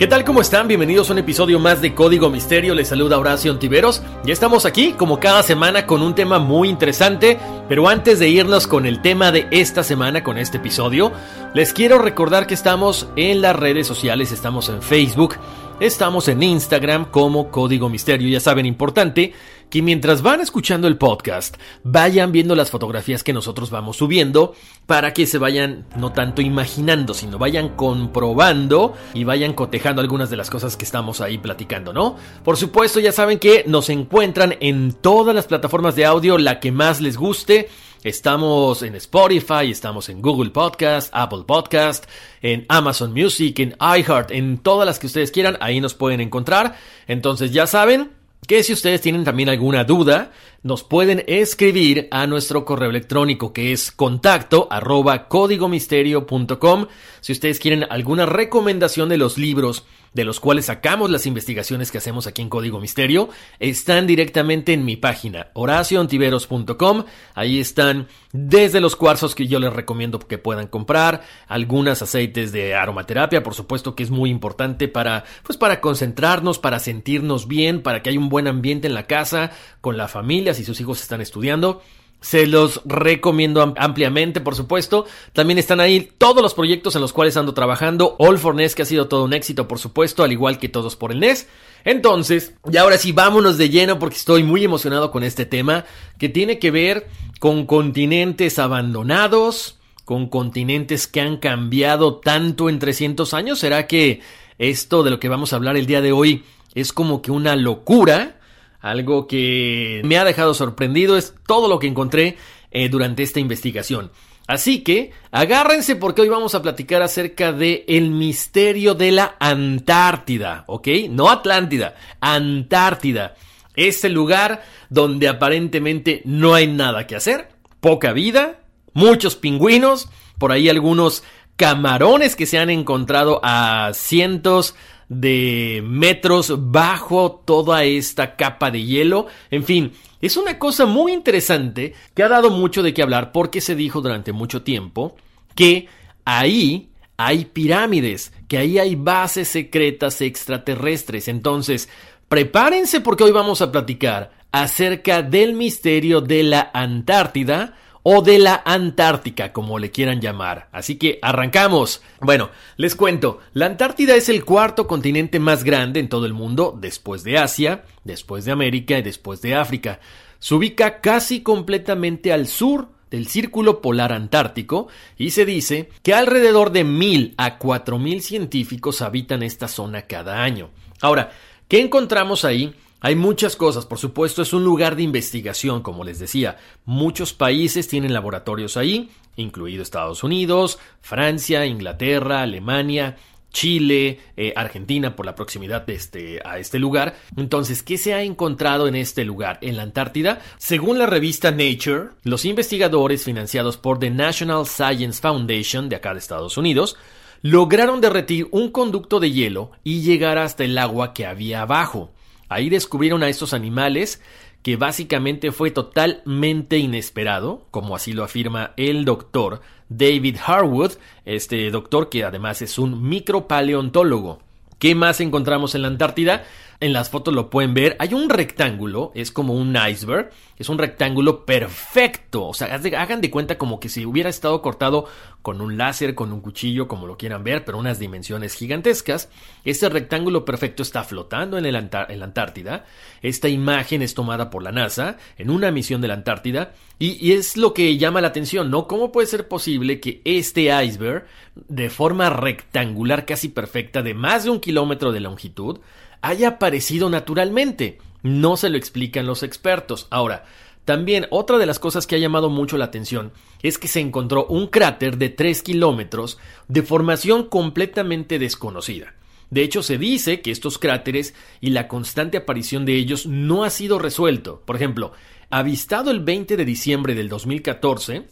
¿Qué tal? ¿Cómo están? Bienvenidos a un episodio más de Código Misterio. Les saluda Horacio Antiveros. Ya estamos aquí, como cada semana, con un tema muy interesante. Pero antes de irnos con el tema de esta semana, con este episodio, les quiero recordar que estamos en las redes sociales. Estamos en Facebook, estamos en Instagram como Código Misterio. Ya saben, importante que mientras van escuchando el podcast, vayan viendo las fotografías que nosotros vamos subiendo para que se vayan no tanto imaginando, sino vayan comprobando y vayan cotejando algunas de las cosas que estamos ahí platicando, ¿no? Por supuesto, ya saben que nos encuentran en todas las plataformas de audio, la que más les guste. Estamos en Spotify, estamos en Google Podcast, Apple Podcast, en Amazon Music, en iHeart, en todas las que ustedes quieran, ahí nos pueden encontrar. Entonces ya saben, que si ustedes tienen también alguna duda, nos pueden escribir a nuestro correo electrónico que es contacto arroba códigomisterio.com. Si ustedes quieren alguna recomendación de los libros de los cuales sacamos las investigaciones que hacemos aquí en Código Misterio, están directamente en mi página horacioontiveros.com. Ahí están desde los cuarzos que yo les recomiendo que puedan comprar, algunos aceites de aromaterapia, por supuesto que es muy importante para pues para concentrarnos, para sentirnos bien, para que haya un buen ambiente en la casa, con la familia si sus hijos están estudiando. Se los recomiendo ampliamente, por supuesto. También están ahí todos los proyectos en los cuales ando trabajando. All for NES, que ha sido todo un éxito, por supuesto, al igual que todos por el NES. Entonces, y ahora sí, vámonos de lleno porque estoy muy emocionado con este tema que tiene que ver con continentes abandonados, con continentes que han cambiado tanto en 300 años. ¿Será que esto de lo que vamos a hablar el día de hoy es como que una locura? Algo que me ha dejado sorprendido es todo lo que encontré eh, durante esta investigación. Así que agárrense porque hoy vamos a platicar acerca de el misterio de la Antártida, ¿ok? No Atlántida, Antártida. Este lugar donde aparentemente no hay nada que hacer, poca vida, muchos pingüinos, por ahí algunos camarones que se han encontrado a cientos de metros bajo toda esta capa de hielo. En fin, es una cosa muy interesante que ha dado mucho de qué hablar porque se dijo durante mucho tiempo que ahí hay pirámides, que ahí hay bases secretas extraterrestres. Entonces, prepárense porque hoy vamos a platicar acerca del misterio de la Antártida o de la Antártica, como le quieran llamar. Así que arrancamos. Bueno, les cuento, la Antártida es el cuarto continente más grande en todo el mundo, después de Asia, después de América y después de África. Se ubica casi completamente al sur del Círculo Polar Antártico y se dice que alrededor de mil a cuatro mil científicos habitan esta zona cada año. Ahora, ¿qué encontramos ahí? Hay muchas cosas, por supuesto, es un lugar de investigación, como les decía. Muchos países tienen laboratorios ahí, incluido Estados Unidos, Francia, Inglaterra, Alemania, Chile, eh, Argentina por la proximidad de este, a este lugar. Entonces, ¿qué se ha encontrado en este lugar? En la Antártida, según la revista Nature, los investigadores financiados por The National Science Foundation de acá de Estados Unidos lograron derretir un conducto de hielo y llegar hasta el agua que había abajo. Ahí descubrieron a estos animales que básicamente fue totalmente inesperado, como así lo afirma el doctor David Harwood, este doctor que además es un micropaleontólogo. ¿Qué más encontramos en la Antártida? En las fotos lo pueden ver. Hay un rectángulo, es como un iceberg, es un rectángulo perfecto. O sea, hagan de cuenta como que si hubiera estado cortado con un láser, con un cuchillo, como lo quieran ver, pero unas dimensiones gigantescas. Este rectángulo perfecto está flotando en, la Antártida. Esta imagen es tomada por la NASA en una misión de la Antártida. Y, y es lo que llama la atención, ¿no? ¿Cómo puede ser posible que este iceberg, de forma rectangular casi perfecta, de más de un kilómetro de longitud, haya aparecido naturalmente. No se lo explican los expertos. Ahora, también otra de las cosas que ha llamado mucho la atención es que se encontró un cráter de 3 kilómetros de formación completamente desconocida. De hecho, se dice que estos cráteres y la constante aparición de ellos no ha sido resuelto. Por ejemplo, avistado el 20 de diciembre del 2014,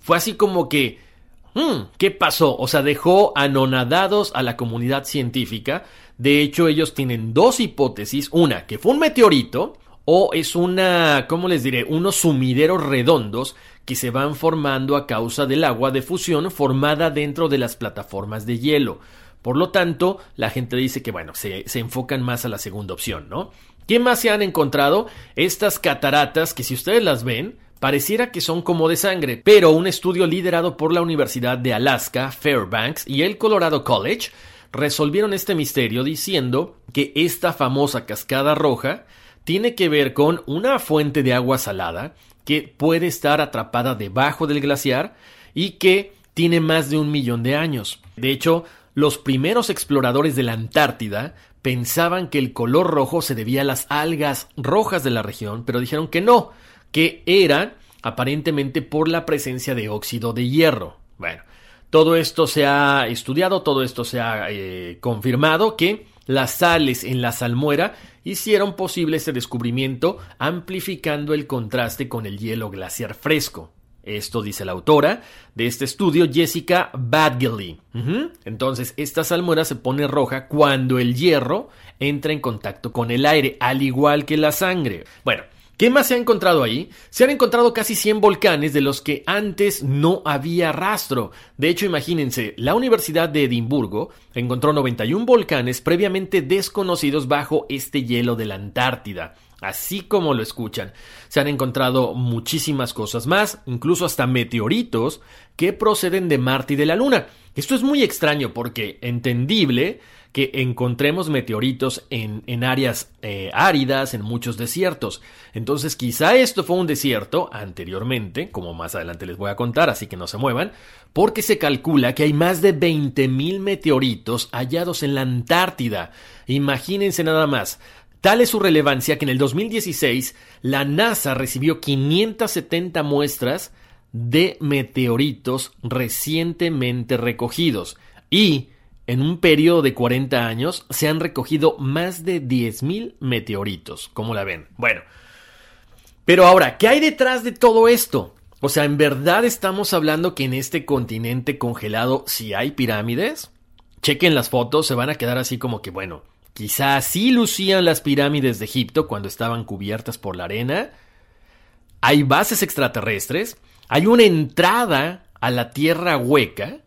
fue así como que Hmm, ¿Qué pasó? O sea, dejó anonadados a la comunidad científica. De hecho, ellos tienen dos hipótesis. Una, que fue un meteorito o es una, ¿cómo les diré? Unos sumideros redondos que se van formando a causa del agua de fusión formada dentro de las plataformas de hielo. Por lo tanto, la gente dice que, bueno, se, se enfocan más a la segunda opción, ¿no? ¿Qué más se han encontrado? Estas cataratas que si ustedes las ven, pareciera que son como de sangre, pero un estudio liderado por la Universidad de Alaska, Fairbanks y el Colorado College resolvieron este misterio diciendo que esta famosa cascada roja tiene que ver con una fuente de agua salada que puede estar atrapada debajo del glaciar y que tiene más de un millón de años. De hecho, los primeros exploradores de la Antártida pensaban que el color rojo se debía a las algas rojas de la región, pero dijeron que no, que era aparentemente por la presencia de óxido de hierro. Bueno, todo esto se ha estudiado, todo esto se ha eh, confirmado que las sales en la salmuera hicieron posible ese descubrimiento amplificando el contraste con el hielo glaciar fresco. Esto dice la autora de este estudio, Jessica Badgley. Entonces, esta salmuera se pone roja cuando el hierro entra en contacto con el aire, al igual que la sangre. Bueno, ¿Qué más se ha encontrado ahí? Se han encontrado casi 100 volcanes de los que antes no había rastro. De hecho, imagínense, la Universidad de Edimburgo encontró 91 volcanes previamente desconocidos bajo este hielo de la Antártida. Así como lo escuchan, se han encontrado muchísimas cosas más, incluso hasta meteoritos que proceden de Marte y de la Luna. Esto es muy extraño porque, entendible, que encontremos meteoritos en, en áreas eh, áridas, en muchos desiertos. Entonces quizá esto fue un desierto anteriormente, como más adelante les voy a contar, así que no se muevan, porque se calcula que hay más de 20.000 meteoritos hallados en la Antártida. Imagínense nada más. Tal es su relevancia que en el 2016 la NASA recibió 570 muestras de meteoritos recientemente recogidos y en un periodo de 40 años se han recogido más de 10.000 meteoritos. ¿Cómo la ven? Bueno. Pero ahora, ¿qué hay detrás de todo esto? O sea, ¿en verdad estamos hablando que en este continente congelado sí hay pirámides? Chequen las fotos, se van a quedar así como que, bueno, quizás sí lucían las pirámides de Egipto cuando estaban cubiertas por la arena. Hay bases extraterrestres, hay una entrada a la tierra hueca,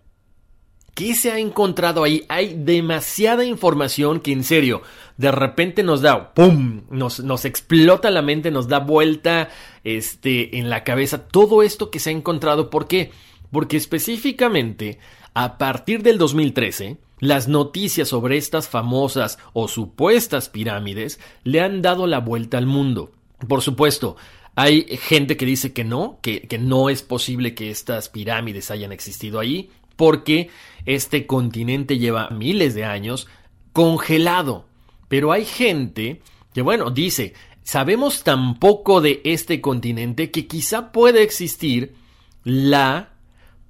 ¿Qué se ha encontrado ahí? Hay demasiada información que en serio, de repente nos da, ¡pum! Nos, nos explota la mente, nos da vuelta este, en la cabeza todo esto que se ha encontrado. ¿Por qué? Porque específicamente, a partir del 2013, las noticias sobre estas famosas o supuestas pirámides le han dado la vuelta al mundo. Por supuesto, hay gente que dice que no, que, que, no es posible que estas pirámides hayan existido ahí porque este continente lleva miles de años congelado. Pero hay gente que, bueno, dice, sabemos tan poco de este continente que quizá puede existir la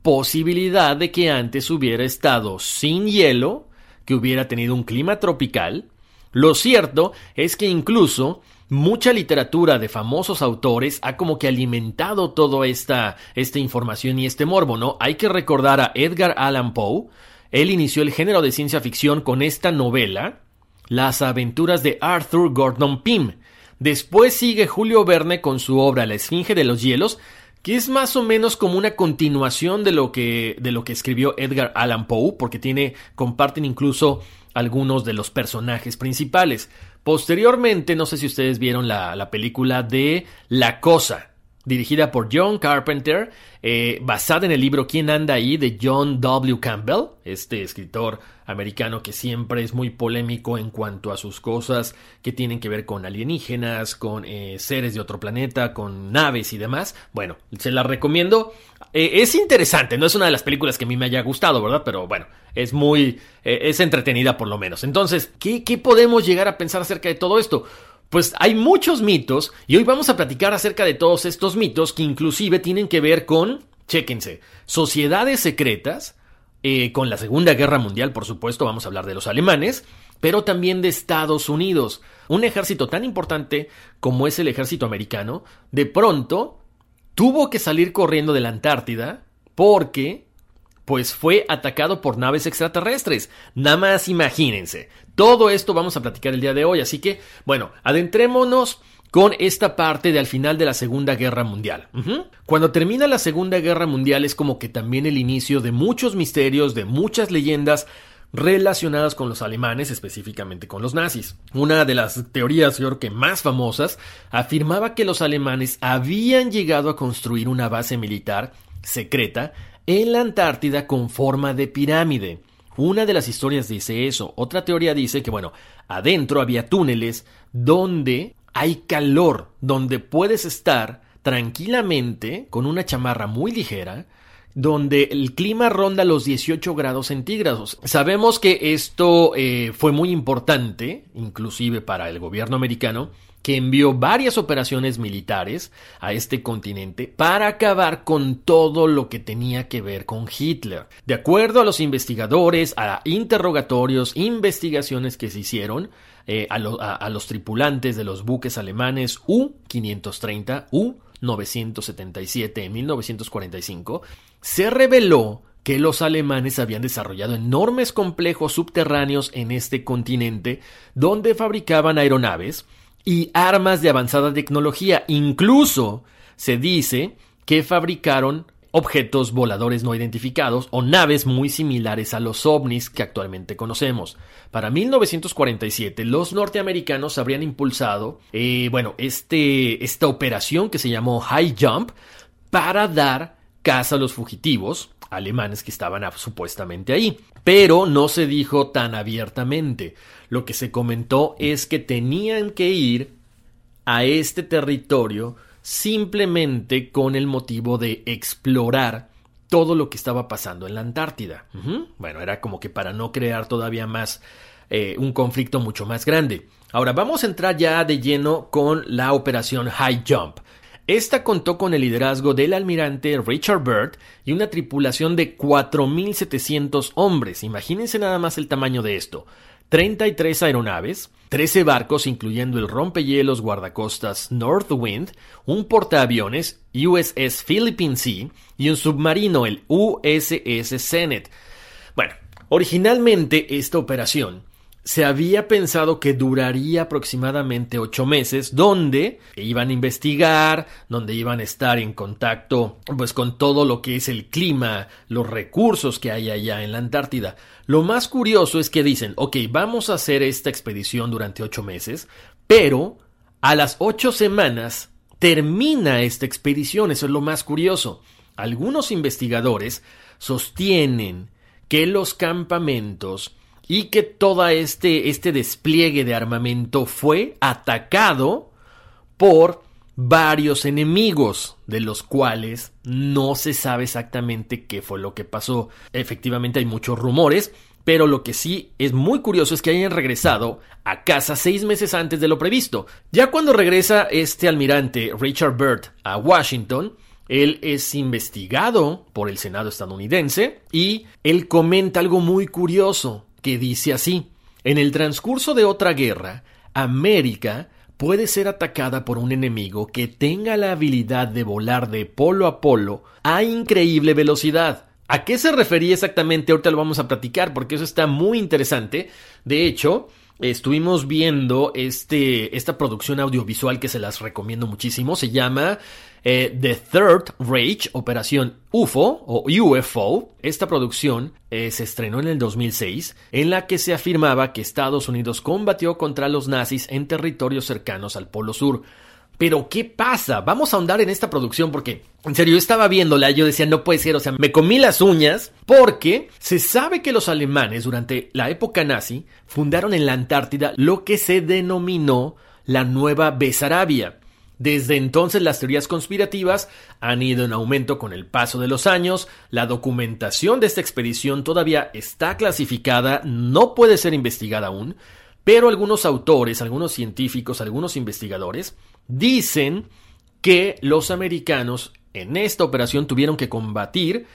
posibilidad de que antes hubiera estado sin hielo, que hubiera tenido un clima tropical. Lo cierto es que incluso mucha literatura de famosos autores ha como que alimentado toda esta, esta información y este morbo, ¿no? Hay que recordar a Edgar Allan Poe. Él inició el género de ciencia ficción con esta novela, Las aventuras de Arthur Gordon Pym. Después sigue Julio Verne con su obra La Esfinge de los Hielos, que es más o menos como una continuación de lo que, de lo que escribió Edgar Allan Poe, porque tiene, comparten incluso algunos de los personajes principales. Posteriormente, no sé si ustedes vieron la, la película de La Cosa, dirigida por John Carpenter, eh, basada en el libro ¿Quién anda ahí? de John W. Campbell, este escritor americano que siempre es muy polémico en cuanto a sus cosas que tienen que ver con alienígenas, con eh, seres de otro planeta, con naves y demás. Bueno, se la recomiendo. Eh, es interesante, no es una de las películas que a mí me haya gustado, ¿verdad? Pero bueno, es muy... es entretenida por lo menos. Entonces, ¿qué, ¿qué podemos llegar a pensar acerca de todo esto? Pues hay muchos mitos y hoy vamos a platicar acerca de todos estos mitos que inclusive tienen que ver con, chéquense, sociedades secretas, eh, con la Segunda Guerra Mundial, por supuesto, vamos a hablar de los alemanes, pero también de Estados Unidos. Un ejército tan importante como es el ejército americano, de pronto tuvo que salir corriendo de la Antártida porque pues fue atacado por naves extraterrestres. Nada más imagínense. Todo esto vamos a platicar el día de hoy, así que, bueno, adentrémonos con esta parte de al final de la Segunda Guerra Mundial. Cuando termina la Segunda Guerra Mundial es como que también el inicio de muchos misterios, de muchas leyendas relacionadas con los alemanes, específicamente con los nazis. Una de las teorías, yo creo que más famosas, afirmaba que los alemanes habían llegado a construir una base militar secreta en la Antártida con forma de pirámide. Una de las historias dice eso. Otra teoría dice que, bueno, adentro había túneles donde hay calor, donde puedes estar tranquilamente con una chamarra muy ligera, donde el clima ronda los 18 grados centígrados. Sabemos que esto eh, fue muy importante, inclusive para el gobierno americano, que envió varias operaciones militares a este continente para acabar con todo lo que tenía que ver con Hitler. De acuerdo a los investigadores, a interrogatorios, investigaciones que se hicieron, eh, a, a los tripulantes de los buques alemanes U-530, U-977 en 1945, se reveló que los alemanes habían desarrollado enormes complejos subterráneos en este continente donde fabricaban aeronaves, y armas de avanzada tecnología. Incluso se dice que fabricaron objetos voladores no identificados o naves muy similares a los ovnis que actualmente conocemos. Para 1947 los norteamericanos habrían impulsado, eh, bueno, este, esta operación que se llamó High Jump para dar caza a los fugitivos alemanes que estaban supuestamente ahí. Pero no se dijo tan abiertamente. Lo que se comentó es que tenían que ir a este territorio simplemente con el motivo de explorar todo lo que estaba pasando en la Antártida. Bueno, era como que para no crear todavía más eh, un conflicto mucho más grande. Ahora vamos a entrar ya de lleno con la operación High Jump. Esta contó con el liderazgo del almirante Richard Byrd y una tripulación de 4.700 hombres. Imagínense nada más el tamaño de esto. 33 aeronaves, 13 barcos incluyendo el rompehielos guardacostas Northwind, un portaaviones USS Philippine Sea y un submarino el USS Zenith. Bueno, originalmente esta operación se había pensado que duraría aproximadamente ocho meses, donde iban a investigar, donde iban a estar en contacto pues con todo lo que es el clima, los recursos que hay allá en la Antártida. Lo más curioso es que dicen, ok, vamos a hacer esta expedición durante ocho meses, pero a las ocho semanas termina esta expedición, eso es lo más curioso. Algunos investigadores sostienen que los campamentos y que todo este, este despliegue de armamento fue atacado por varios enemigos, de los cuales no se sabe exactamente qué fue lo que pasó. Efectivamente hay muchos rumores, pero lo que sí es muy curioso es que hayan regresado a casa seis meses antes de lo previsto. Ya cuando regresa este almirante Richard Byrd a Washington, él es investigado por el Senado estadounidense y él comenta algo muy curioso que dice así, en el transcurso de otra guerra, América puede ser atacada por un enemigo que tenga la habilidad de volar de polo a polo a increíble velocidad. ¿A qué se refería exactamente? Ahorita lo vamos a platicar porque eso está muy interesante. De hecho, estuvimos viendo este, esta producción audiovisual que se las recomiendo muchísimo. Se llama eh, The Third Rage, Operación UFO o UFO. Esta producción eh, se estrenó en el 2006, en la que se afirmaba que Estados Unidos combatió contra los nazis en territorios cercanos al Polo Sur. Pero ¿qué pasa? Vamos a ahondar en esta producción porque, en serio, yo estaba viéndola yo decía, no puede ser, o sea, me comí las uñas porque se sabe que los alemanes durante la época nazi fundaron en la Antártida lo que se denominó la Nueva Besarabia. Desde entonces las teorías conspirativas han ido en aumento con el paso de los años, la documentación de esta expedición todavía está clasificada, no puede ser investigada aún, pero algunos autores, algunos científicos, algunos investigadores dicen que los americanos en esta operación tuvieron que combatir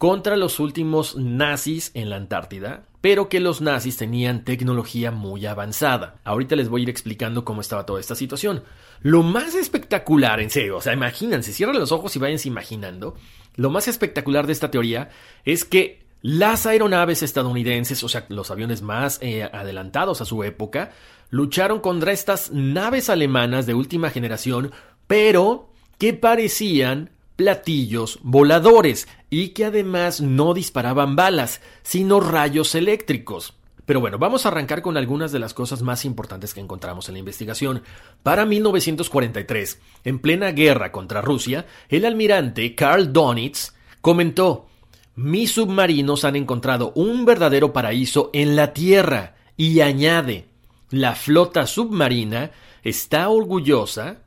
contra los últimos nazis en la Antártida, pero que los nazis tenían tecnología muy avanzada. Ahorita les voy a ir explicando cómo estaba toda esta situación. Lo más espectacular, en serio, o sea, imagínense, cierren los ojos y váyanse imaginando, lo más espectacular de esta teoría es que las aeronaves estadounidenses, o sea, los aviones más eh, adelantados a su época, lucharon contra estas naves alemanas de última generación, pero que parecían platillos voladores y que además no disparaban balas, sino rayos eléctricos. Pero bueno, vamos a arrancar con algunas de las cosas más importantes que encontramos en la investigación. Para 1943, en plena guerra contra Rusia, el almirante Karl Donitz comentó mis submarinos han encontrado un verdadero paraíso en la Tierra y añade, la flota submarina está orgullosa,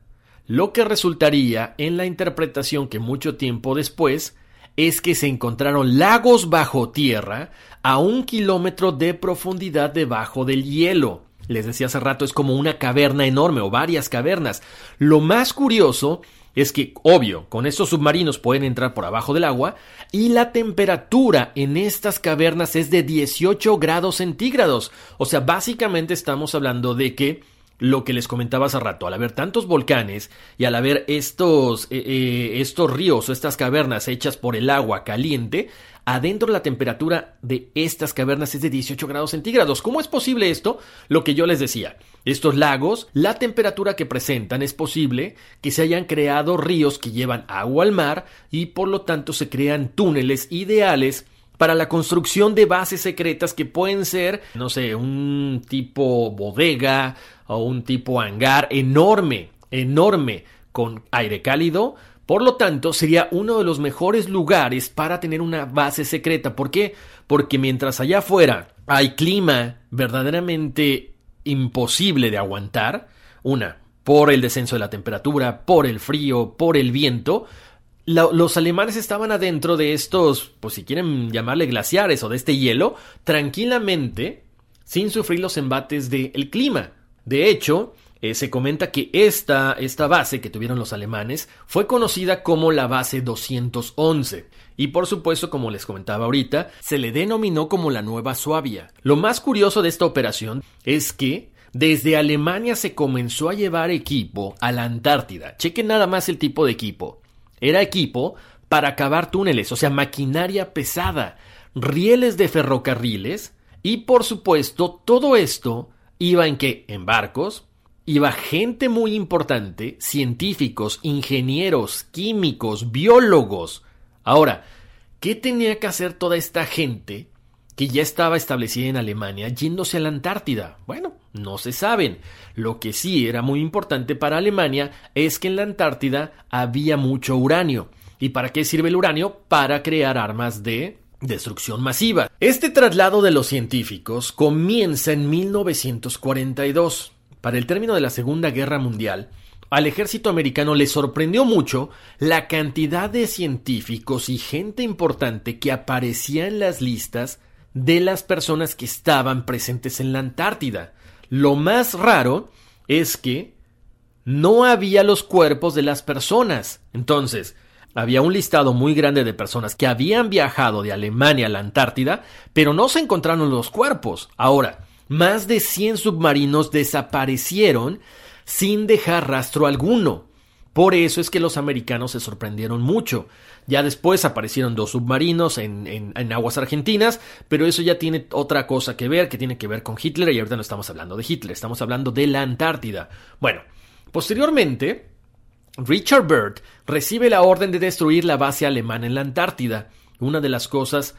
lo que resultaría en la interpretación que mucho tiempo después es que se encontraron lagos bajo tierra a un kilómetro de profundidad debajo del hielo. Les decía hace rato, es como una caverna enorme o varias cavernas. Lo más curioso es que, obvio, con estos submarinos pueden entrar por abajo del agua y la temperatura en estas cavernas es de 18 grados centígrados. O sea, básicamente estamos hablando de que lo que les comentaba hace rato, al haber tantos volcanes y al haber estos, eh, eh, estos ríos o estas cavernas hechas por el agua caliente, adentro la temperatura de estas cavernas es de 18 grados centígrados. ¿Cómo es posible esto? Lo que yo les decía. Estos lagos, la temperatura que presentan es posible que se hayan creado ríos que llevan agua al mar y por lo tanto se crean túneles ideales para la construcción de bases secretas que pueden ser, no sé, un tipo bodega o un tipo hangar enorme, enorme, con aire cálido. Por lo tanto, sería uno de los mejores lugares para tener una base secreta. ¿Por qué? Porque mientras allá afuera hay clima verdaderamente imposible de aguantar, una, por el descenso de la temperatura, por el frío, por el viento, los alemanes estaban adentro de estos, pues si quieren llamarle glaciares o de este hielo, tranquilamente, sin sufrir los embates del clima. De hecho, eh, se comenta que esta, esta base que tuvieron los alemanes fue conocida como la base 211. Y por supuesto, como les comentaba ahorita, se le denominó como la Nueva Suabia. Lo más curioso de esta operación es que desde Alemania se comenzó a llevar equipo a la Antártida. Chequen nada más el tipo de equipo. Era equipo para cavar túneles, o sea, maquinaria pesada, rieles de ferrocarriles y por supuesto todo esto iba en que en barcos, iba gente muy importante, científicos, ingenieros, químicos, biólogos. Ahora, ¿qué tenía que hacer toda esta gente que ya estaba establecida en Alemania yéndose a la Antártida? Bueno, no se saben. Lo que sí era muy importante para Alemania es que en la Antártida había mucho uranio. ¿Y para qué sirve el uranio? Para crear armas de destrucción masiva. Este traslado de los científicos comienza en 1942. Para el término de la Segunda Guerra Mundial, al ejército americano le sorprendió mucho la cantidad de científicos y gente importante que aparecía en las listas de las personas que estaban presentes en la Antártida. Lo más raro es que no había los cuerpos de las personas. Entonces, había un listado muy grande de personas que habían viajado de Alemania a la Antártida, pero no se encontraron los cuerpos. Ahora, más de 100 submarinos desaparecieron sin dejar rastro alguno. Por eso es que los americanos se sorprendieron mucho. Ya después aparecieron dos submarinos en, aguas argentinas, pero eso ya tiene otra cosa que ver, que tiene que ver con Hitler, y ahorita no estamos hablando de Hitler, estamos hablando de la Antártida. Bueno, posteriormente, Richard Byrd recibe la orden de destruir la base alemana en la Antártida. Una de las cosas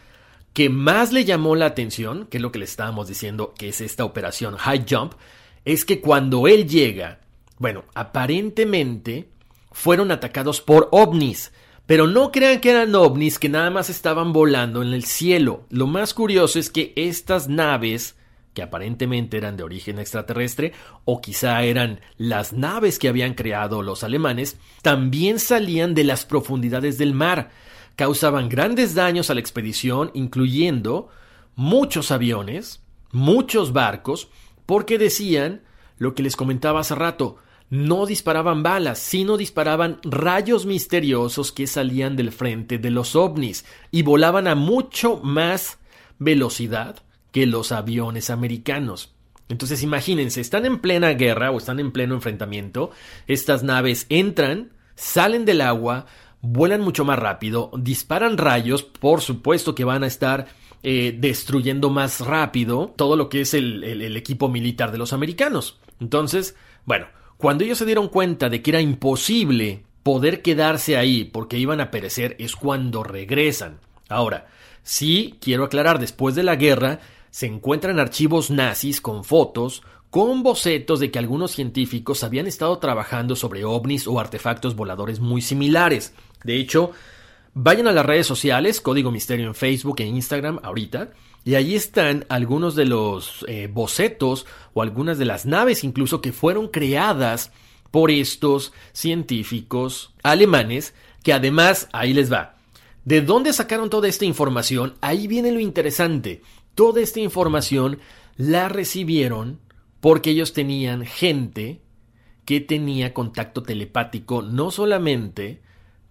que aparentemente eran de origen extraterrestre, o quizá eran las naves que habían creado los alemanes, también salían de las profundidades del mar. Causaban grandes daños a la expedición, incluyendo muchos aviones, muchos barcos, porque decían lo que les comentaba hace rato, no disparaban balas, sino disparaban rayos misteriosos que salían del frente de los ovnis y volaban a mucho más velocidad que los aviones americanos. Entonces imagínense, están en plena guerra o están en pleno enfrentamiento, estas naves entran, salen del agua, vuelan mucho más rápido, disparan rayos, por supuesto que van a estar eh, destruyendo más rápido todo lo que es el equipo militar de los americanos. Entonces, bueno, cuando ellos se dieron cuenta de que era imposible poder quedarse ahí porque iban a perecer es cuando regresan. Ahora, sí, quiero aclarar, después de la guerra se encuentran archivos nazis con fotos, con bocetos de que algunos científicos habían estado trabajando sobre ovnis o artefactos voladores muy similares. De hecho, vayan a las redes sociales, Código Misterio en Facebook e Instagram ahorita, y allí están algunos de los eh, bocetos o algunas de las naves incluso que fueron creadas por estos científicos alemanes que además, ahí les va. ¿De dónde sacaron toda esta información? Ahí viene lo interesante. Toda esta información la recibieron porque ellos tenían gente que tenía contacto telepático no solamente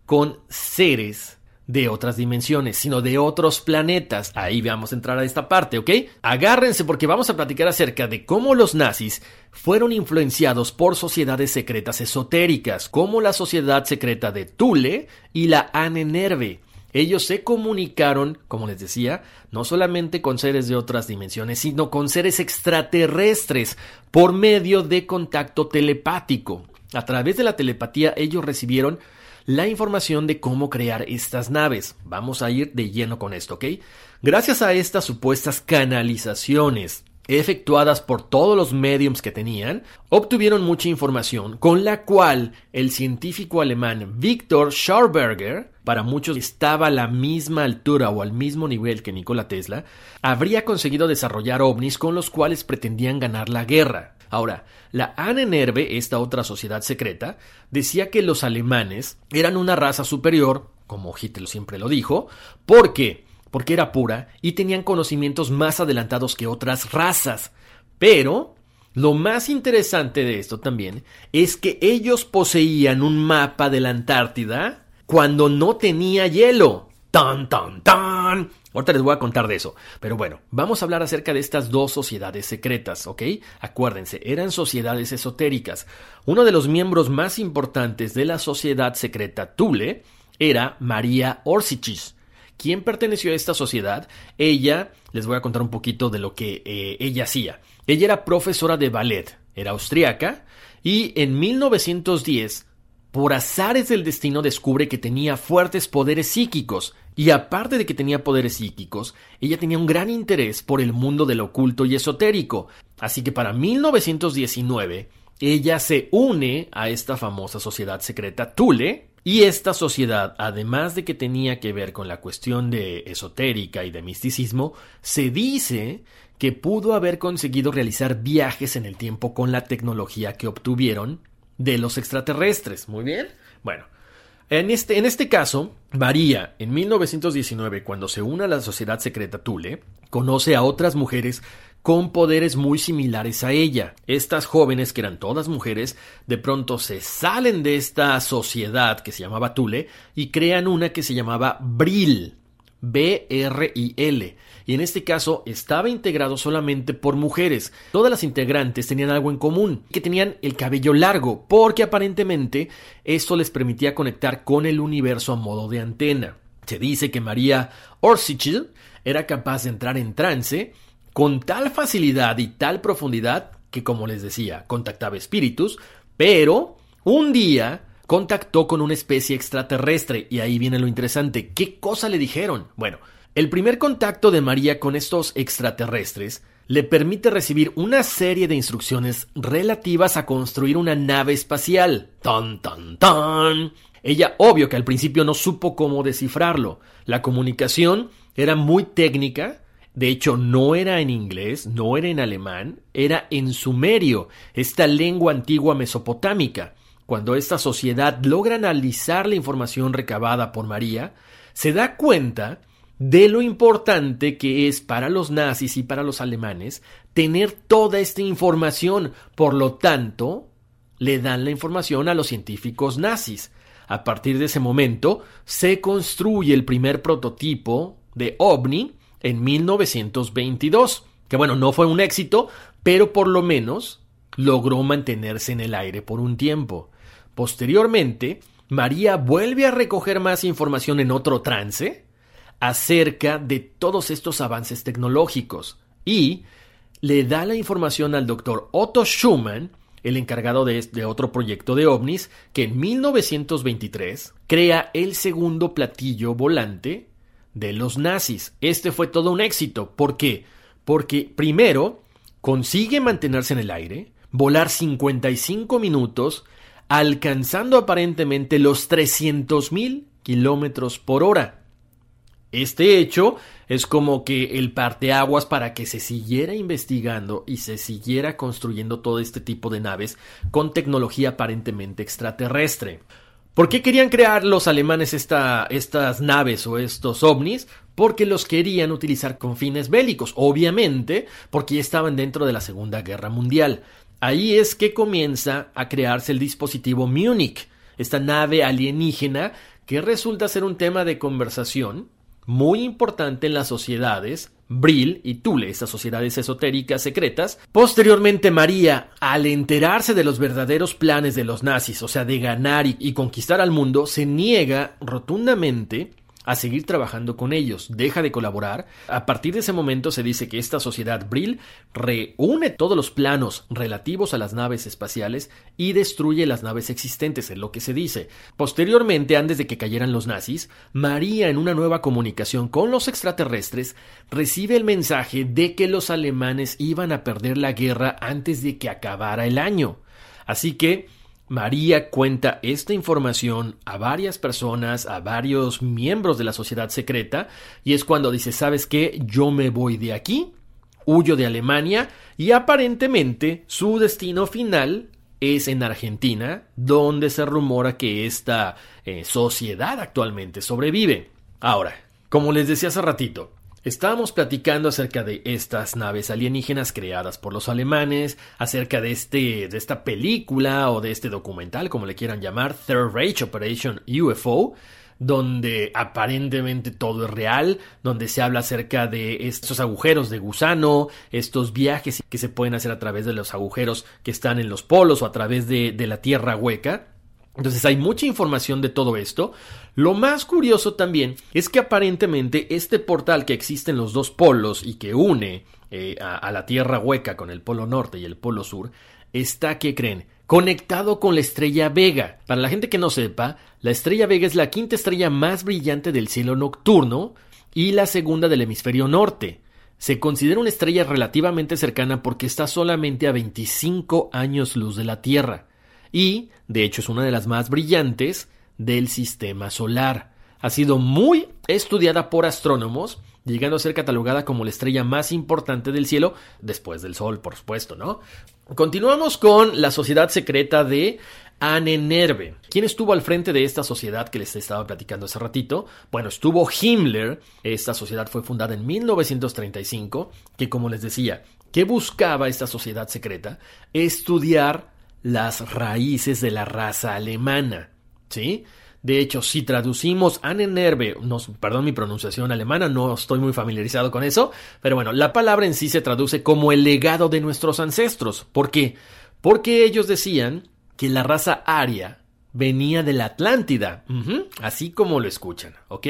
con seres de otras dimensiones, sino de otros planetas. Ahí vamos a entrar a esta parte, ¿ok? Agárrense porque vamos a platicar acerca de cómo los nazis fueron influenciados por sociedades secretas esotéricas, como la sociedad secreta de Thule y la Anenerve. Ellos se comunicaron, como les decía, no solamente con seres de otras dimensiones, sino con seres extraterrestres por medio de contacto telepático. A través de la telepatía ellos recibieron la información de cómo crear estas naves. Vamos a ir de lleno con esto, ¿ok? Gracias a estas supuestas canalizaciones efectuadas por todos los mediums que tenían, obtuvieron mucha información con la cual el científico alemán Victor Schauberger, para muchos estaba a la misma altura o al mismo nivel que Nikola Tesla, habría conseguido desarrollar ovnis con los cuales pretendían ganar la guerra. Ahora, la Anenerve, esta otra sociedad secreta, decía que los alemanes eran una raza superior, como Hitler siempre lo dijo, ¿por qué? Porque era pura y tenían conocimientos más adelantados que otras razas. Pero lo más interesante de esto también es que ellos poseían un mapa de la Antártida cuando no tenía hielo. ¡Tan, tan, tan! Ahorita les voy a contar de eso. Pero bueno, vamos a hablar acerca de estas dos sociedades secretas, ¿ok? Acuérdense, eran sociedades esotéricas. Uno de los miembros más importantes de la sociedad secreta Tule era María Orsichis. ¿Quién perteneció a esta sociedad? Ella, les voy a contar un poquito de lo que eh, ella hacía. Ella era profesora de ballet, era austriaca, y en 1910 por azares del destino descubre que tenía fuertes poderes psíquicos, y aparte de que tenía poderes psíquicos, ella tenía un gran interés por el mundo del oculto y esotérico, así que para 1919 ella se une a esta famosa sociedad secreta Thule, y esta sociedad, además de que tenía que ver con la cuestión de esotérica y de misticismo, se dice que pudo haber conseguido realizar viajes en el tiempo con la tecnología que obtuvieron de los extraterrestres. Muy bien. Bueno, en este, en este caso, María, en 1919, cuando se une a la sociedad secreta Tule, conoce a otras mujeres con poderes muy similares a ella. Estas jóvenes, que eran todas mujeres, de pronto se salen de esta sociedad que se llamaba Tule y crean una que se llamaba Bril. B-R-I-L. Y en este caso estaba integrado solamente por mujeres. Todas las integrantes tenían algo en común, que tenían el cabello largo, porque aparentemente esto les permitía conectar con el universo a modo de antena. Se dice que María Orsichil era capaz de entrar en trance con tal facilidad y tal profundidad que, como les decía, contactaba espíritus, pero un día contactó con una especie extraterrestre y ahí viene lo interesante. ¿Qué cosa le dijeron? Bueno, el primer contacto de María con estos extraterrestres le permite recibir una serie de instrucciones relativas a construir una nave espacial. ¡Tan, tan, tan! Ella, obvio que al principio no supo cómo descifrarlo. La comunicación era muy técnica, de hecho, no era en inglés, no era en alemán, era en sumerio, esta lengua antigua mesopotámica. Cuando esta sociedad logra analizar la información recabada por María, se da cuenta de lo importante que es para los nazis y para los alemanes tener toda esta información. Por lo tanto, le dan la información a los científicos nazis. A partir de ese momento, se construye el primer prototipo de OVNI en 1922, que bueno, no fue un éxito, pero por lo menos logró mantenerse en el aire por un tiempo. Posteriormente, María vuelve a recoger más información en otro trance acerca de todos estos avances tecnológicos y le da la información al doctor Otto Schumann, el encargado de, de, otro proyecto de ovnis, que en 1923 crea el segundo platillo volante de los nazis. Este fue todo un éxito. ¿Por qué? Porque primero consigue mantenerse en el aire, volar 55 minutos alcanzando aparentemente los 300.000 kilómetros por hora. Este hecho es como que el parteaguas para que se siguiera investigando y se siguiera construyendo todo este tipo de naves con tecnología aparentemente extraterrestre. ¿Por qué querían crear los alemanes estas naves o estos ovnis? Porque los querían utilizar con fines bélicos, obviamente, porque ya estaban dentro de la Segunda Guerra Mundial. Ahí es que comienza a crearse el dispositivo Munich, esta nave alienígena que resulta ser un tema de conversación muy importante en las sociedades Brill y Tule, estas sociedades esotéricas secretas. Posteriormente, María, al enterarse de los verdaderos planes de los nazis, o sea, de ganar y, y conquistar al mundo, se niega rotundamente a seguir trabajando con ellos, deja de colaborar. A partir de ese momento se dice que esta sociedad Brill reúne todos los planos relativos a las naves espaciales y destruye las naves existentes, en lo que se dice. Posteriormente, antes de que cayeran los nazis, María, en una nueva comunicación con los extraterrestres, recibe el mensaje de que los alemanes iban a perder la guerra antes de que acabara el año. Así que María cuenta esta información a varias personas, a varios miembros de la sociedad secreta, y es cuando dice, ¿sabes qué? Yo me voy de aquí, huyo de Alemania, y aparentemente su destino final es en Argentina, donde se rumora que esta eh, sociedad actualmente sobrevive. Ahora, como les decía hace ratito, Estábamos platicando acerca de estas naves alienígenas creadas por los alemanes, acerca de este de esta película o de este documental, como le quieran llamar, Third Reich Operation UFO, donde aparentemente todo es real, donde se habla acerca de estos agujeros de gusano, estos viajes que se pueden hacer a través de los agujeros que están en los polos o a través de, de la tierra hueca. Entonces hay mucha información de todo esto. Lo más curioso también es que aparentemente este portal que existe en los dos polos y que une eh, a, a, la Tierra hueca con el polo norte y el polo sur está, ¿qué creen? Conectado con la estrella Vega. Para la gente que no sepa, la estrella Vega es la quinta estrella más brillante del cielo nocturno y la segunda del hemisferio norte. Se considera una estrella relativamente cercana porque está solamente a 25 años luz de la Tierra y, de hecho, es una de las más brillantes del sistema solar. Ha sido muy estudiada por astrónomos, llegando a ser catalogada como la estrella más importante del cielo, después del Sol, por supuesto, ¿no? Continuamos con la sociedad secreta de Anenerve. ¿Quién estuvo al frente de esta sociedad que les estaba platicando hace ratito? Bueno, estuvo Himmler. Esta sociedad fue fundada en 1935, que como les decía, ¿Qué buscaba esta sociedad secreta? Estudiar las raíces de la raza alemana. ¿Sí? De hecho, si traducimos Anenerve, no, perdón mi pronunciación alemana, no estoy muy familiarizado con eso, pero bueno, la palabra en sí se traduce como el legado de nuestros ancestros. ¿Por qué? Porque ellos decían que la raza aria venía de la Atlántida, así como lo escuchan, ¿ok?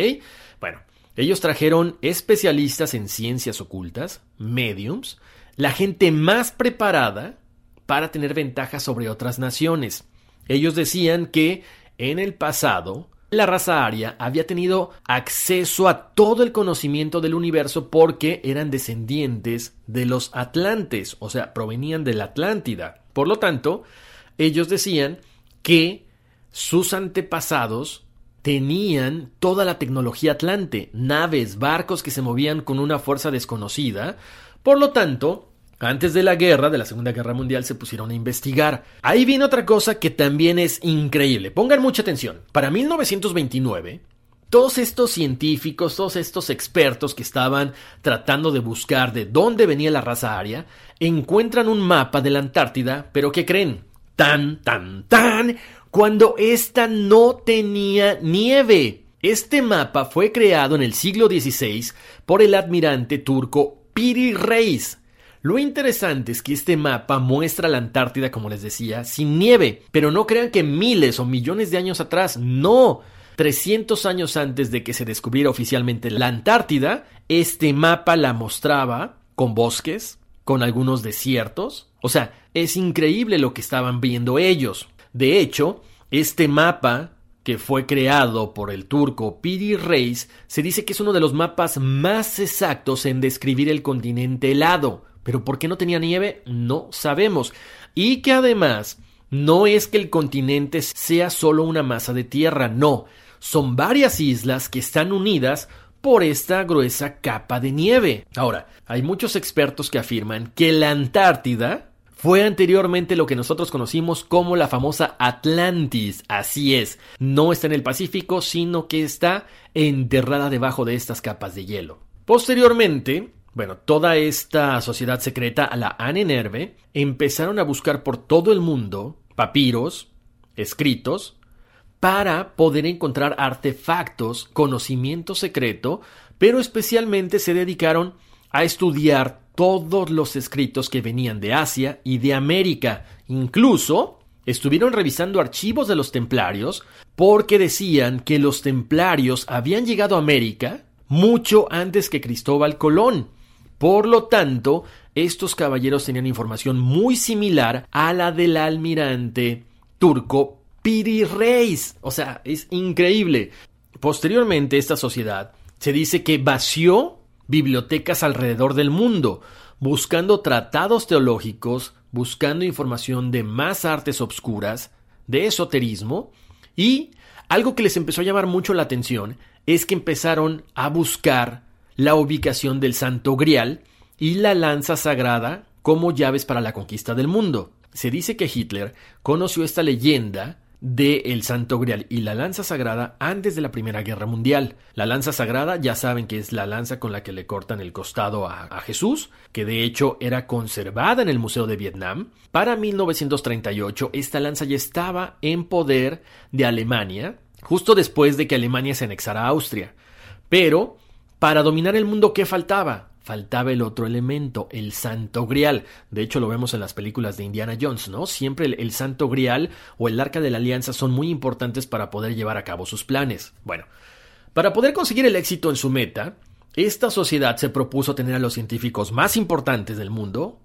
Bueno, ellos trajeron especialistas en ciencias ocultas, mediums, la gente más preparada para tener ventajas sobre otras naciones. Ellos decían que en el pasado, la raza aria había tenido acceso a todo el conocimiento del universo porque eran descendientes de los atlantes, o sea, provenían de la Atlántida. Por lo tanto, ellos decían que sus antepasados tenían toda la tecnología atlante, naves, barcos que se movían con una fuerza desconocida. Por lo tanto, antes de la guerra, de la Segunda Guerra Mundial, se pusieron a investigar. Ahí viene otra cosa que también es increíble. Pongan mucha atención. Para 1929, todos estos científicos, todos estos expertos que estaban tratando de buscar de dónde venía la raza aria, encuentran un mapa de la Antártida, pero ¿qué creen? Tan, tan, tan, cuando ésta no tenía nieve. Este mapa fue creado en el siglo XVI por el admirante turco Piri Reis, lo interesante es que este mapa muestra la Antártida, como les decía, sin nieve, pero no crean que miles o millones de años atrás, no. 300 años antes de que se descubriera oficialmente la Antártida, este mapa la mostraba con bosques, con algunos desiertos. O sea, es increíble lo que estaban viendo ellos. De hecho, este mapa que fue creado por el turco Piri Reis, se dice que es uno de los mapas más exactos en describir el continente helado. Pero ¿por qué no tenía nieve? No sabemos. Y que además no es que el continente sea solo una masa de tierra, no. Son varias islas que están unidas por esta gruesa capa de nieve. Ahora, hay muchos expertos que afirman que la Antártida fue anteriormente lo que nosotros conocimos como la famosa Atlantis. Así es, no está en el Pacífico, sino que está enterrada debajo de estas capas de hielo. Posteriormente, bueno, toda esta sociedad secreta, a la Anenerve, empezaron a buscar por todo el mundo papiros, escritos, para poder encontrar artefactos, conocimiento secreto, pero especialmente se dedicaron a estudiar todos los escritos que venían de Asia y de América. Incluso estuvieron revisando archivos de los templarios porque decían que los templarios habían llegado a América mucho antes que Cristóbal Colón. Por lo tanto, estos caballeros tenían información muy similar a la del almirante turco Piri Reis. O sea, es increíble. Posteriormente, esta sociedad se dice que vació bibliotecas alrededor del mundo, buscando tratados teológicos, buscando información de más artes obscuras, de esoterismo, y algo que les empezó a llamar mucho la atención es que empezaron a buscar la ubicación del Santo Grial y la lanza sagrada como llaves para la conquista del mundo. Se dice que Hitler conoció esta leyenda de el Santo Grial y la lanza sagrada antes de la Primera Guerra Mundial. La lanza sagrada ya saben que es la lanza con la que le cortan el costado a, a, Jesús, que de hecho era conservada en el Museo de Vietnam. Para 1938 esta lanza ya estaba en poder de Alemania, justo después de que Alemania se anexara a Austria. Pero para dominar el mundo, ¿qué faltaba? Faltaba el otro elemento, el Santo Grial. De hecho, lo vemos en las películas de Indiana Jones, ¿no? Siempre el, Santo Grial o el Arca de la Alianza son muy importantes para poder llevar a cabo sus planes. Bueno, para poder conseguir el éxito en su meta, esta sociedad se propuso tener a los científicos más importantes del mundo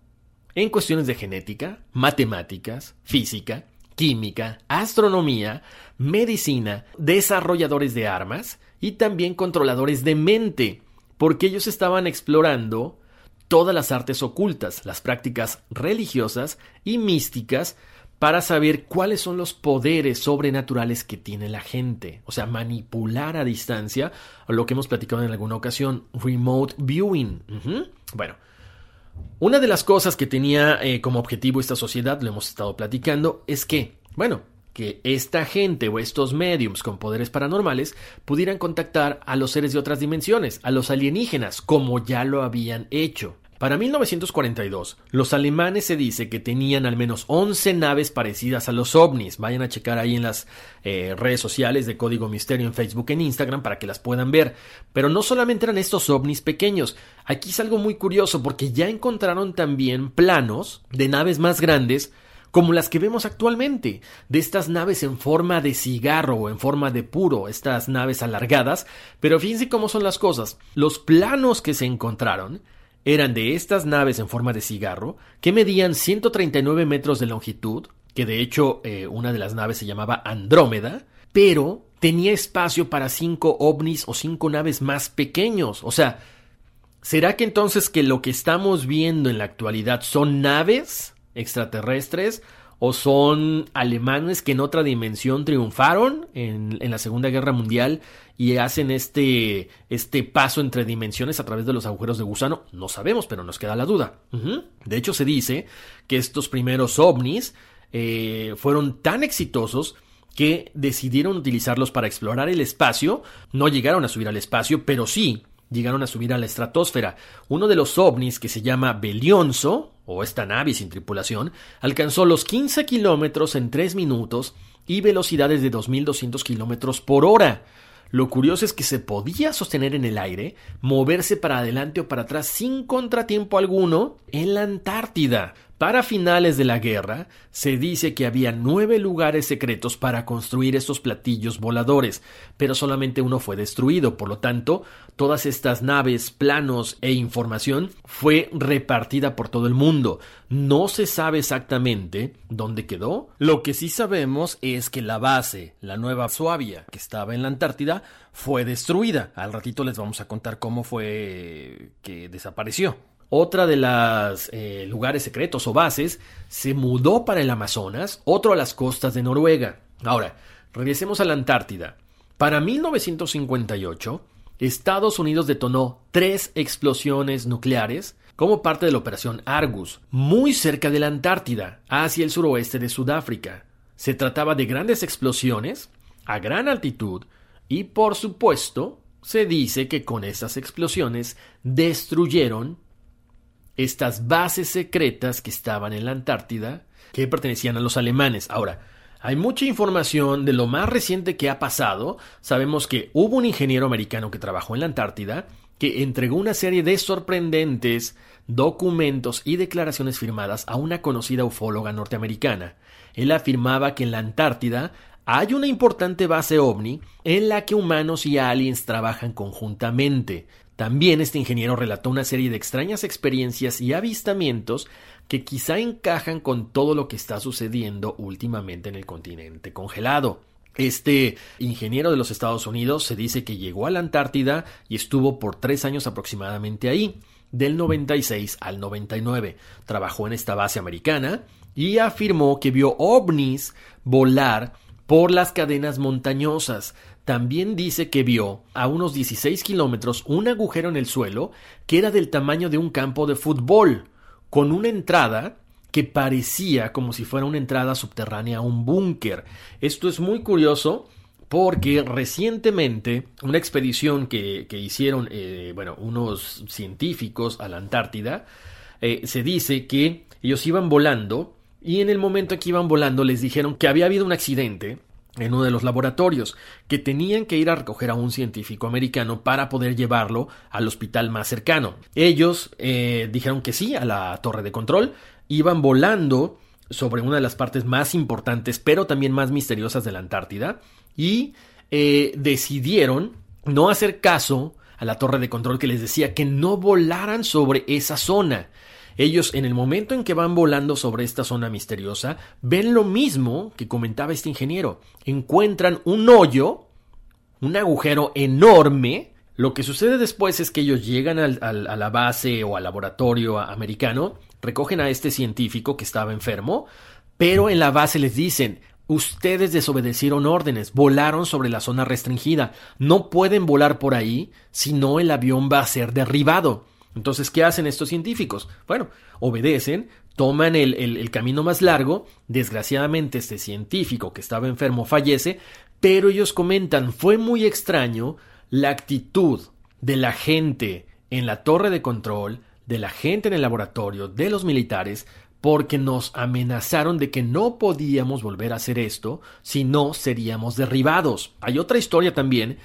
en cuestiones de genética, matemáticas, física, química, astronomía, medicina, desarrolladores de armas, y también controladores de mente, porque ellos estaban explorando todas las artes ocultas, las prácticas religiosas y místicas para saber cuáles son los poderes sobrenaturales que tiene la gente. O sea, manipular a distancia, lo que hemos platicado en alguna ocasión, remote viewing. Bueno, una de las cosas que tenía eh, como objetivo esta sociedad, lo hemos estado platicando, es que, bueno, que esta gente o estos mediums con poderes paranormales pudieran contactar a los seres de otras dimensiones, a los alienígenas, como ya lo habían hecho. Para 1942, los alemanes se dice que tenían al menos 11 naves parecidas a los ovnis. Vayan a checar ahí en las eh, redes sociales de Código Misterio en Facebook, en Instagram, para que las puedan ver. Pero no solamente eran estos ovnis pequeños. Aquí es algo muy curioso porque ya encontraron también planos de naves más grandes como las que vemos actualmente, de estas naves en forma de cigarro o en forma de puro, estas naves alargadas, pero fíjense cómo son las cosas. Los planos que se encontraron eran de estas naves en forma de cigarro, que medían 139 metros de longitud, que de hecho eh, una de las naves se llamaba Andrómeda, pero tenía espacio para cinco ovnis o cinco naves más pequeños. O sea, ¿será que entonces que lo que estamos viendo en la actualidad son naves? Extraterrestres o son alemanes que en otra dimensión triunfaron en, la Segunda Guerra Mundial y hacen este, este paso entre dimensiones a través de los agujeros de gusano. No sabemos, pero nos queda la duda. De hecho, se dice que estos primeros ovnis eh, fueron tan exitosos que decidieron utilizarlos para explorar el espacio. No llegaron a subir al espacio, pero sí llegaron a subir a la estratosfera. Uno de los ovnis, que se llama Belionzo, o esta nave sin tripulación, alcanzó los 15 kilómetros en 3 minutos y velocidades de 2.200 kilómetros por hora. Lo curioso es que se podía sostener en el aire, moverse para adelante o para atrás sin contratiempo alguno en la Antártida. Para finales de la guerra, se dice que había nueve lugares secretos para construir estos platillos voladores, pero solamente uno fue destruido. Por lo tanto, todas estas naves, planos e información fue repartida por todo el mundo. No se sabe exactamente dónde quedó. Lo que sí sabemos es que la base, la nueva Suavia, que estaba en la Antártida, fue destruida. Al ratito les vamos a contar cómo fue que desapareció. Otra de las eh, lugares secretos o bases se mudó para el Amazonas, otro a las costas de Noruega. Ahora, regresemos a la Antártida. Para 1958, Estados Unidos detonó tres explosiones nucleares como parte de la operación Argus, muy cerca de la Antártida, hacia el suroeste de Sudáfrica. Se trataba de grandes explosiones a gran altitud y, por supuesto, se dice que con esas explosiones destruyeron estas bases secretas que estaban en la Antártida, que pertenecían a los alemanes. Ahora, hay mucha información de lo más reciente que ha pasado. Sabemos que hubo un ingeniero americano que trabajó en la Antártida, que entregó una serie de sorprendentes documentos y declaraciones firmadas a una conocida ufóloga norteamericana. Él afirmaba que en la Antártida hay una importante base ovni en la que humanos y aliens trabajan conjuntamente. También este ingeniero relató una serie de extrañas experiencias y avistamientos que quizá encajan con todo lo que está sucediendo últimamente en el continente congelado. Este ingeniero de los Estados Unidos se dice que llegó a la Antártida y estuvo por tres años aproximadamente ahí, del 96 al 99. Trabajó en esta base americana y afirmó que vio ovnis volar por las cadenas montañosas, también dice que vio a unos 16 kilómetros un agujero en el suelo que era del tamaño de un campo de fútbol, con una entrada que parecía como si fuera una entrada subterránea a un búnker. Esto es muy curioso porque recientemente una expedición que, hicieron eh, bueno, unos científicos a la Antártida eh, se dice que ellos iban volando y en el momento que iban volando les dijeron que había habido un accidente en uno de los laboratorios, que tenían que ir a recoger a un científico americano para poder llevarlo al hospital más cercano. Ellos eh, dijeron que sí a la torre de control, iban volando sobre una de las partes más importantes, pero también más misteriosas de la Antártida, y eh, decidieron no hacer caso a la torre de control que les decía que no volaran sobre esa zona. Ellos en el momento en que van volando sobre esta zona misteriosa, ven lo mismo que comentaba este ingeniero. Encuentran un hoyo, un agujero enorme. Lo que sucede después es que ellos llegan a la base o al laboratorio americano, recogen a este científico que estaba enfermo, pero en la base les dicen, Ustedes desobedecieron órdenes, volaron sobre la zona restringida. No pueden volar por ahí, si no el avión va a ser derribado. Entonces, ¿qué hacen estos científicos? Bueno, obedecen, toman el, camino más largo, desgraciadamente este científico que estaba enfermo fallece, pero ellos comentan, fue muy extraño la actitud de la gente en la torre de control, de la gente en el laboratorio, de los militares, porque nos amenazaron de que no podíamos volver a hacer esto si no seríamos derribados. Hay otra historia también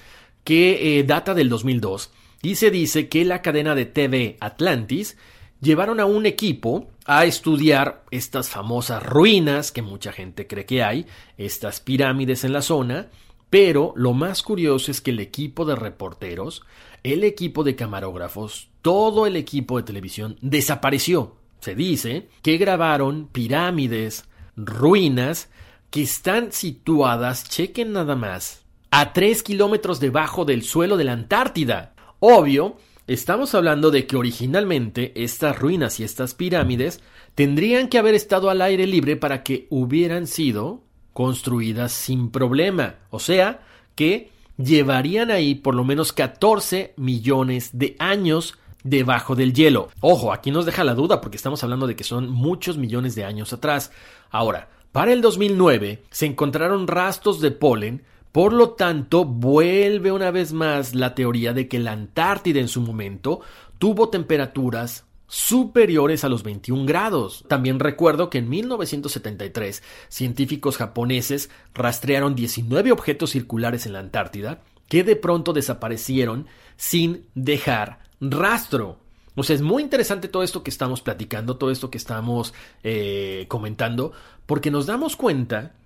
que eh, data del 2002 y se dice que la cadena de TV Atlantis llevaron a un equipo a estudiar estas famosas ruinas que mucha gente cree que hay, estas pirámides en la zona, pero lo más curioso es que el equipo de reporteros, el equipo de camarógrafos, todo el equipo de televisión desapareció. Se dice que grabaron pirámides, ruinas, que están situadas, chequen nada más, a tres kilómetros debajo del suelo de la Antártida. Obvio, estamos hablando de que originalmente estas ruinas y estas pirámides tendrían que haber estado al aire libre para que hubieran sido construidas sin problema. O sea, que llevarían ahí por lo menos 14 millones de años debajo del hielo. Ojo, aquí nos deja la duda porque estamos hablando de que son muchos millones de años atrás. Ahora, para el 2009 se encontraron rastros de polen, por lo tanto vuelve una vez más la teoría de que la Antártida en su momento tuvo temperaturas superiores a los 21 grados. También recuerdo que en 1973 científicos japoneses rastrearon 19 objetos circulares en la Antártida que de pronto desaparecieron sin dejar rastro. O sea, es muy interesante todo esto que estamos platicando, todo esto que estamos eh, comentando, porque nos damos cuenta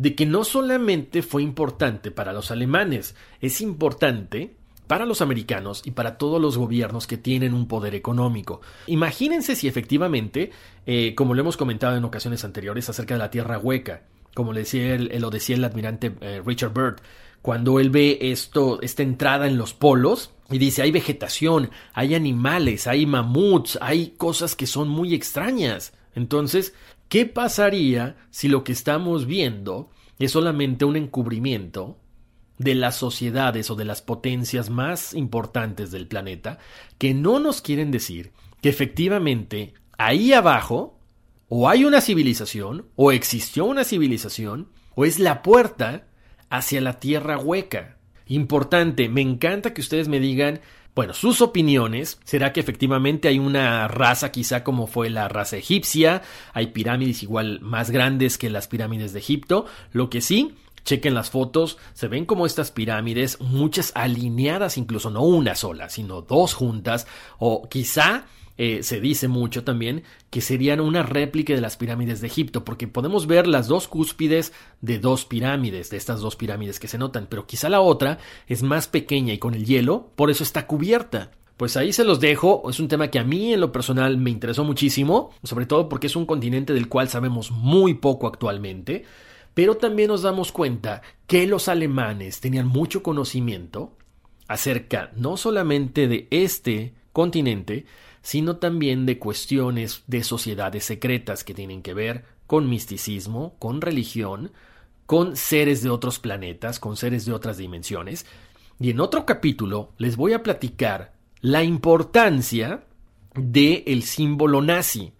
de que no solamente fue importante para los alemanes, es importante para los americanos y para todos los gobiernos que tienen un poder económico. Imagínense si efectivamente, eh, como lo hemos comentado en ocasiones anteriores acerca de la Tierra hueca, como lo decía el, lo decía el admirante eh, Richard Byrd, cuando él ve esto, esta entrada en los polos, y dice, hay vegetación, hay animales, hay mamuts, hay cosas que son muy extrañas. Entonces, ¿qué pasaría si lo que estamos viendo es solamente un encubrimiento de las sociedades o de las potencias más importantes del planeta que no nos quieren decir que efectivamente ahí abajo o hay una civilización o existió una civilización o es la puerta hacia la tierra hueca? Importante, me encanta que ustedes me digan, bueno, sus opiniones. ¿Será que efectivamente hay una raza quizá como fue la raza egipcia? Hay pirámides igual más grandes que las pirámides de Egipto. Lo que sí, Chequen las fotos, se ven como estas pirámides, muchas alineadas, incluso no una sola, sino dos juntas, o quizá eh, se dice mucho también que serían una réplica de las pirámides de Egipto, porque podemos ver las dos cúspides de dos pirámides, de estas dos pirámides que se notan, pero quizá la otra es más pequeña y con el hielo, por eso está cubierta. Pues ahí se los dejo, es un tema que a mí en lo personal me interesó muchísimo, sobre todo porque es un continente del cual sabemos muy poco actualmente, pero también nos damos cuenta que los alemanes tenían mucho conocimiento acerca no solamente de este continente, sino también de cuestiones de sociedades secretas que tienen que ver con misticismo, con religión, con seres de otros planetas, con seres de otras dimensiones. Y en otro capítulo les voy a platicar la importancia del el símbolo nazi,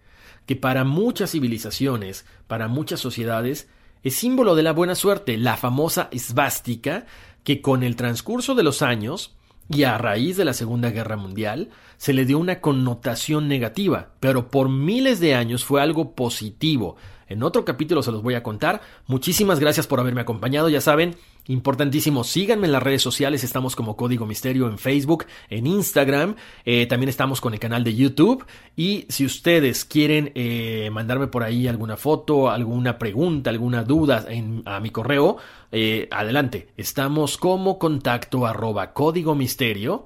que para muchas civilizaciones, para muchas sociedades, es símbolo de la buena suerte, la famosa esvástica, que con el transcurso de los años y a raíz de la Segunda Guerra Mundial se le dio una connotación negativa, pero por miles de años fue algo positivo. En otro capítulo se los voy a contar. Muchísimas gracias por haberme acompañado, ya saben, Importantísimo, síganme en las redes sociales, estamos como Código Misterio en Facebook, en Instagram, eh, también estamos con el canal de YouTube y si ustedes quieren eh, mandarme por ahí alguna foto, alguna pregunta, alguna duda en, a mi correo, eh, adelante, estamos como contacto arroba código misterio.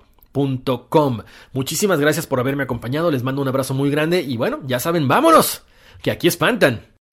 Muchísimas gracias por haberme acompañado, les mando un abrazo muy grande y bueno, ya saben, vámonos, que aquí espantan.